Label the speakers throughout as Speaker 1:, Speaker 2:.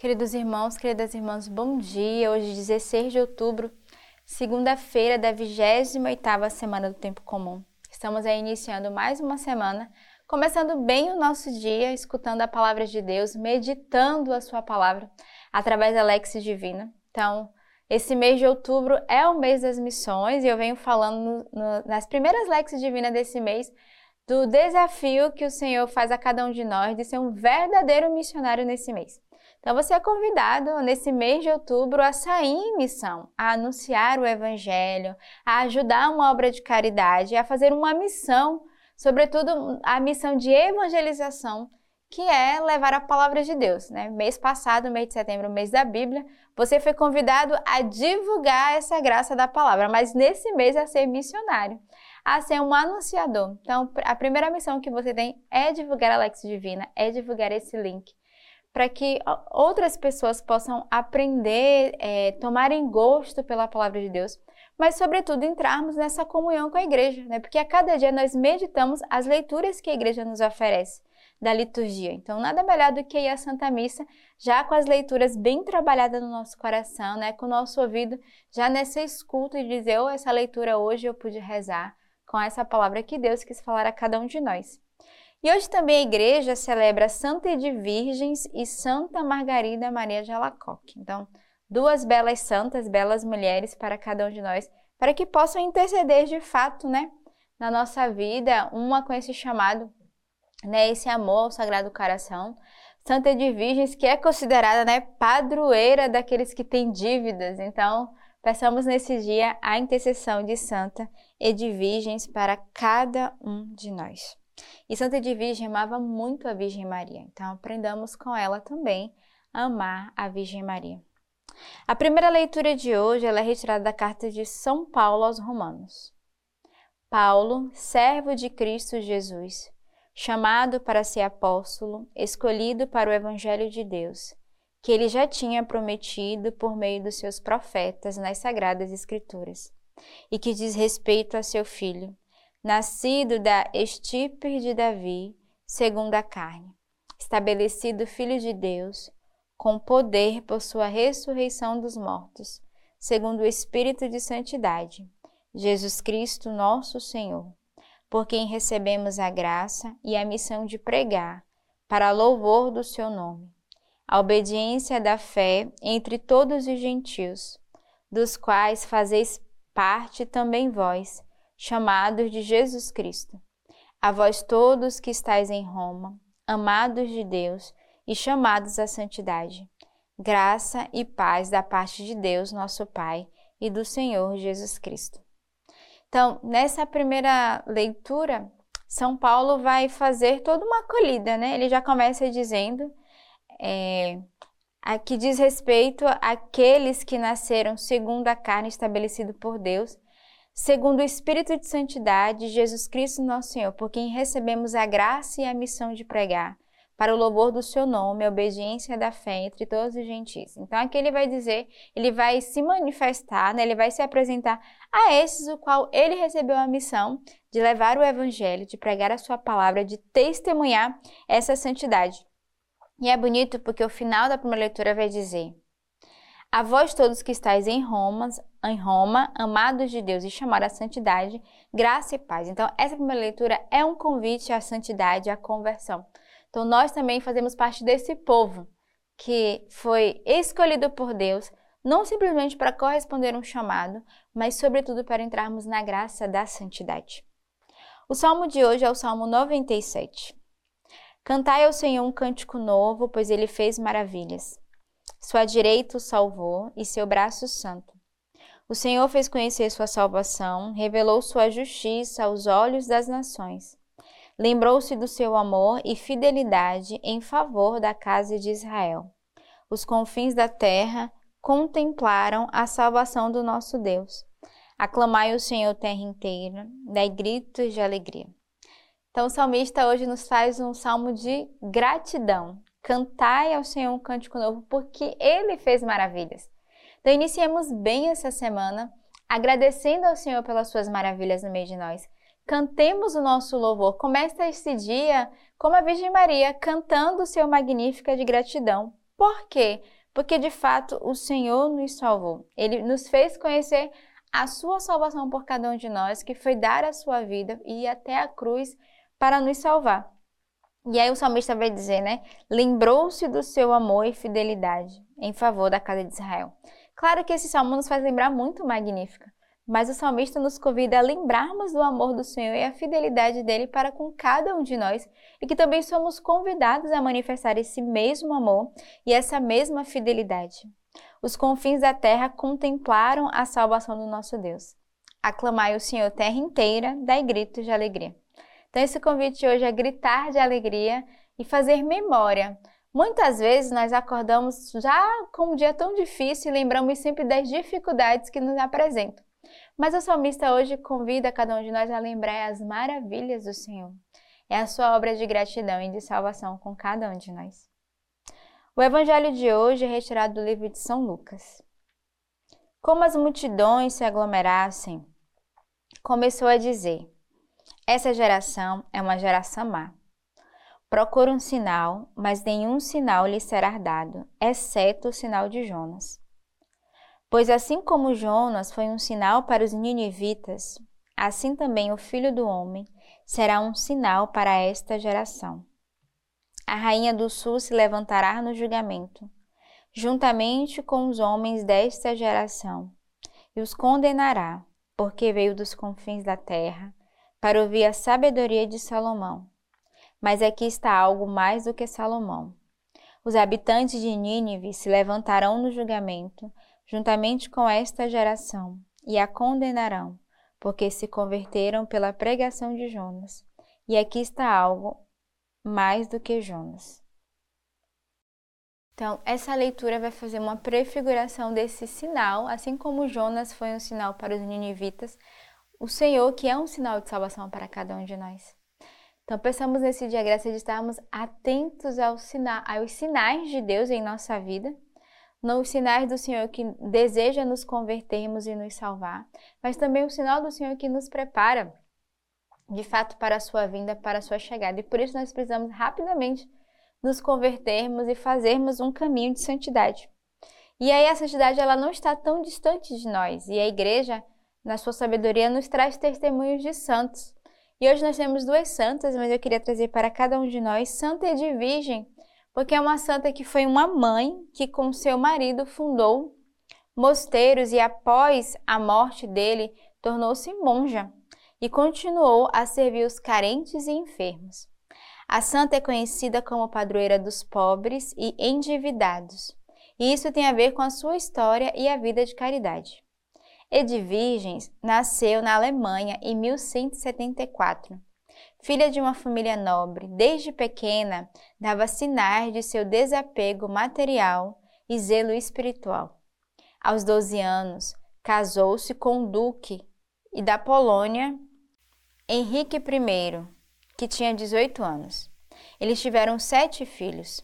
Speaker 1: Queridos irmãos, queridas irmãs, bom dia. Hoje, 16 de outubro, segunda-feira da 28ª semana do tempo comum. Estamos aí iniciando mais uma semana, começando bem o nosso dia, escutando a palavra de Deus, meditando a sua palavra através da Lex Divina. Então, esse mês de outubro é o mês das missões e eu venho falando no, no, nas primeiras Lex Divinas desse mês do desafio que o Senhor faz a cada um de nós de ser um verdadeiro missionário nesse mês. Então você é convidado nesse mês de outubro a sair em missão, a anunciar o evangelho, a ajudar uma obra de caridade, a fazer uma missão, sobretudo a missão de evangelização, que é levar a palavra de Deus, né? Mês passado, mês de setembro, mês da Bíblia, você foi convidado a divulgar essa graça da palavra, mas nesse mês a ser missionário, a ser um anunciador. Então, a primeira missão que você tem é divulgar a Lex Divina, é divulgar esse link para que outras pessoas possam aprender, é, tomarem gosto pela palavra de Deus, mas, sobretudo, entrarmos nessa comunhão com a igreja, né? porque a cada dia nós meditamos as leituras que a igreja nos oferece da liturgia. Então, nada melhor do que ir à Santa Missa, já com as leituras bem trabalhadas no nosso coração, né? com o nosso ouvido já nessa escuta e dizer, oh, essa leitura hoje eu pude rezar com essa palavra que Deus quis falar a cada um de nós. E hoje também a igreja celebra Santa Edvirgens e Santa Margarida Maria de Alacoque. Então, duas belas santas, belas mulheres para cada um de nós, para que possam interceder de fato, né, na nossa vida, uma com esse chamado, né, esse amor ao Sagrado Coração. Santa Edvirgens, que é considerada, né, padroeira daqueles que têm dívidas. Então, peçamos nesse dia a intercessão de Santa Edvirgens para cada um de nós. E Santa Edvige amava muito a Virgem Maria, então aprendamos com ela também a amar a Virgem Maria. A primeira leitura de hoje é retirada da carta de São Paulo aos Romanos. Paulo, servo de Cristo Jesus, chamado para ser apóstolo, escolhido para o Evangelho de Deus, que ele já tinha prometido por meio dos seus profetas nas Sagradas Escrituras, e que diz respeito a seu Filho, nascido da estirpe de Davi, segundo a carne, estabelecido Filho de Deus, com poder por sua ressurreição dos mortos, segundo o Espírito de Santidade, Jesus Cristo, nosso Senhor, por quem recebemos a graça e a missão de pregar, para louvor do seu nome, a obediência da fé entre todos os gentios, dos quais fazeis parte também vós, chamados de Jesus Cristo. A vós todos que estáis em Roma, amados de Deus e chamados à santidade. Graça e paz da parte de Deus, nosso Pai, e do Senhor Jesus Cristo. Então, nessa primeira leitura, São Paulo vai fazer toda uma acolhida, né? Ele já começa dizendo é, a que diz respeito àqueles que nasceram segundo a carne estabelecido por Deus segundo o Espírito de Santidade, Jesus Cristo nosso Senhor, por quem recebemos a graça e a missão de pregar, para o louvor do seu nome, a obediência da fé entre todos os gentis. Então aqui ele vai dizer, ele vai se manifestar, né? ele vai se apresentar a esses o qual ele recebeu a missão de levar o evangelho, de pregar a sua palavra, de testemunhar essa santidade. E é bonito porque o final da primeira leitura vai dizer: a vós todos que estáis em Roma, em Roma, amados de Deus e chamados à santidade, graça e paz. Então, essa primeira leitura é um convite à santidade, à conversão. Então, nós também fazemos parte desse povo que foi escolhido por Deus, não simplesmente para corresponder a um chamado, mas sobretudo para entrarmos na graça da santidade. O salmo de hoje é o Salmo 97. Cantai ao Senhor um cântico novo, pois ele fez maravilhas. Sua direita o salvou e seu braço santo. O Senhor fez conhecer sua salvação, revelou sua justiça aos olhos das nações. Lembrou-se do seu amor e fidelidade em favor da casa de Israel. Os confins da terra contemplaram a salvação do nosso Deus. Aclamai o Senhor terra inteira, dai gritos de alegria. Então, o salmista hoje nos faz um salmo de gratidão, Cantai ao Senhor um cântico novo, porque Ele fez maravilhas. Então, iniciemos bem essa semana, agradecendo ao Senhor pelas suas maravilhas no meio de nós. Cantemos o nosso louvor. Começa este dia como a Virgem Maria, cantando o seu magnífica de gratidão Por quê? Porque de fato o Senhor nos salvou. Ele nos fez conhecer a sua salvação por cada um de nós, que foi dar a sua vida e ir até a cruz para nos salvar. E aí o salmista vai dizer, né? Lembrou-se do seu amor e fidelidade em favor da casa de Israel. Claro que esse salmo nos faz lembrar muito Magnífica, mas o salmista nos convida a lembrarmos do amor do Senhor e a fidelidade dele para com cada um de nós e que também somos convidados a manifestar esse mesmo amor e essa mesma fidelidade. Os confins da terra contemplaram a salvação do nosso Deus. Aclamai o Senhor terra inteira, dai gritos de alegria. Então esse convite hoje é gritar de alegria e fazer memória. Muitas vezes nós acordamos já com um dia tão difícil e lembramos sempre das dificuldades que nos apresentam. Mas o salmista hoje convida cada um de nós a lembrar as maravilhas do Senhor. É a sua obra de gratidão e de salvação com cada um de nós. O evangelho de hoje é retirado do livro de São Lucas. Como as multidões se aglomerassem, começou a dizer: Essa geração é uma geração má. Procura um sinal, mas nenhum sinal lhe será dado, exceto o sinal de Jonas. Pois assim como Jonas foi um sinal para os ninivitas, assim também o filho do homem será um sinal para esta geração. A rainha do sul se levantará no julgamento, juntamente com os homens desta geração, e os condenará, porque veio dos confins da terra, para ouvir a sabedoria de Salomão. Mas aqui está algo mais do que Salomão. Os habitantes de Nínive se levantarão no julgamento juntamente com esta geração, e a condenarão, porque se converteram pela pregação de Jonas. E aqui está algo mais do que Jonas. Então, essa leitura vai fazer uma prefiguração desse sinal, assim como Jonas foi um sinal para os ninivitas, o Senhor que é um sinal de salvação para cada um de nós. Então, pensamos nesse dia graça de estarmos atentos aos, aos sinais de Deus em nossa vida nos sinais do Senhor que deseja nos convertermos e nos salvar, mas também o sinal do Senhor que nos prepara de fato para a sua vinda, para a sua chegada. E por isso nós precisamos rapidamente nos convertermos e fazermos um caminho de santidade. E aí a santidade ela não está tão distante de nós, e a igreja, na sua sabedoria, nos traz testemunhos de santos. E hoje nós temos duas santas, mas eu queria trazer para cada um de nós Santa Edvigem, porque é uma santa que foi uma mãe que, com seu marido, fundou mosteiros e, após a morte dele, tornou-se monja e continuou a servir os carentes e enfermos. A santa é conhecida como padroeira dos pobres e endividados, e isso tem a ver com a sua história e a vida de caridade. Edviges nasceu na Alemanha em 1174 Filha de uma família nobre, desde pequena dava sinais de seu desapego material e zelo espiritual. Aos 12 anos, casou-se com o duque e da Polônia, Henrique I, que tinha 18 anos. Eles tiveram sete filhos.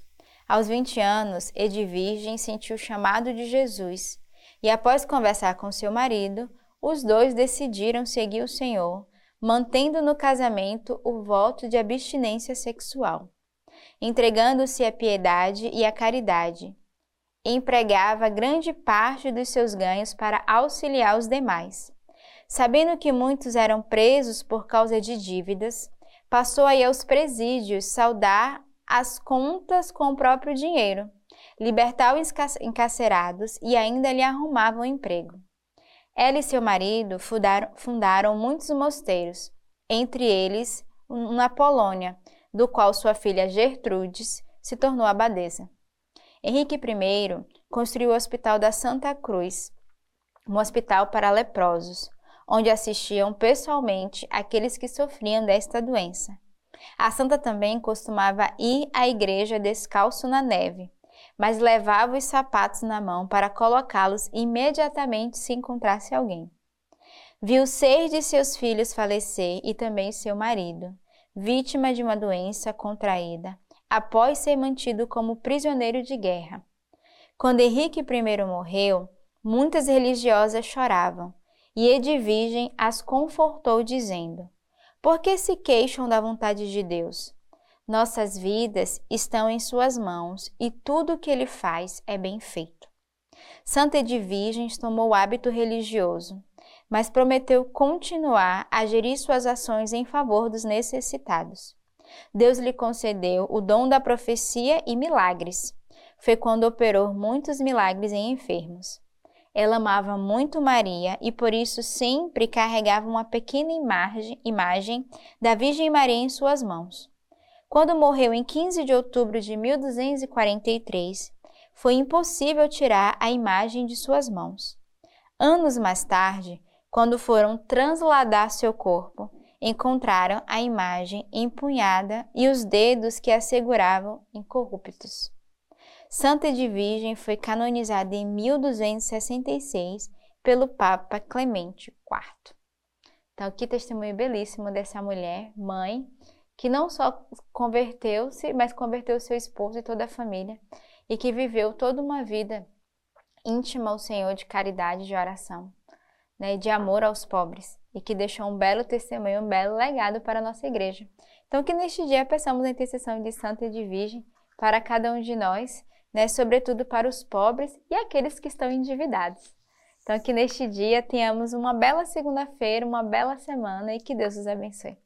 Speaker 1: Aos 20 anos, Edvirgem sentiu o chamado de Jesus e, após conversar com seu marido, os dois decidiram seguir o Senhor mantendo no casamento o voto de abstinência sexual, entregando-se à piedade e à caridade. Empregava grande parte dos seus ganhos para auxiliar os demais. Sabendo que muitos eram presos por causa de dívidas, passou aí aos presídios saudar as contas com o próprio dinheiro, libertar os encarcerados e ainda lhe arrumava um emprego. Ela e seu marido fundaram, fundaram muitos mosteiros, entre eles um na Polônia, do qual sua filha Gertrudes se tornou abadesa. Henrique I construiu o Hospital da Santa Cruz, um hospital para leprosos, onde assistiam pessoalmente aqueles que sofriam desta doença. A santa também costumava ir à igreja descalço na neve, mas levava os sapatos na mão para colocá-los imediatamente se encontrasse alguém. Viu seis de seus filhos falecer e também seu marido, vítima de uma doença contraída, após ser mantido como prisioneiro de guerra. Quando Henrique I morreu, muitas religiosas choravam, e Edvigem as confortou, dizendo: Por que se queixam da vontade de Deus? Nossas vidas estão em Suas mãos e tudo o que Ele faz é bem feito. Santa Edviges tomou o hábito religioso, mas prometeu continuar a gerir suas ações em favor dos necessitados. Deus lhe concedeu o dom da profecia e milagres. Foi quando operou muitos milagres em enfermos. Ela amava muito Maria e por isso sempre carregava uma pequena imagem, imagem da Virgem Maria em suas mãos. Quando morreu em 15 de outubro de 1243, foi impossível tirar a imagem de suas mãos. Anos mais tarde, quando foram transladar seu corpo, encontraram a imagem empunhada e os dedos que a seguravam incorruptos. Santa Edvigem foi canonizada em 1266 pelo Papa Clemente IV. Então, que testemunho belíssimo dessa mulher, mãe, que não só converteu-se, mas converteu seu esposo e toda a família, e que viveu toda uma vida íntima ao Senhor de caridade de oração, né, de amor aos pobres, e que deixou um belo testemunho, um belo legado para a nossa igreja. Então, que neste dia peçamos a intercessão de Santa e de Virgem para cada um de nós, né, sobretudo para os pobres e aqueles que estão endividados. Então, que neste dia tenhamos uma bela segunda-feira, uma bela semana e que Deus os abençoe.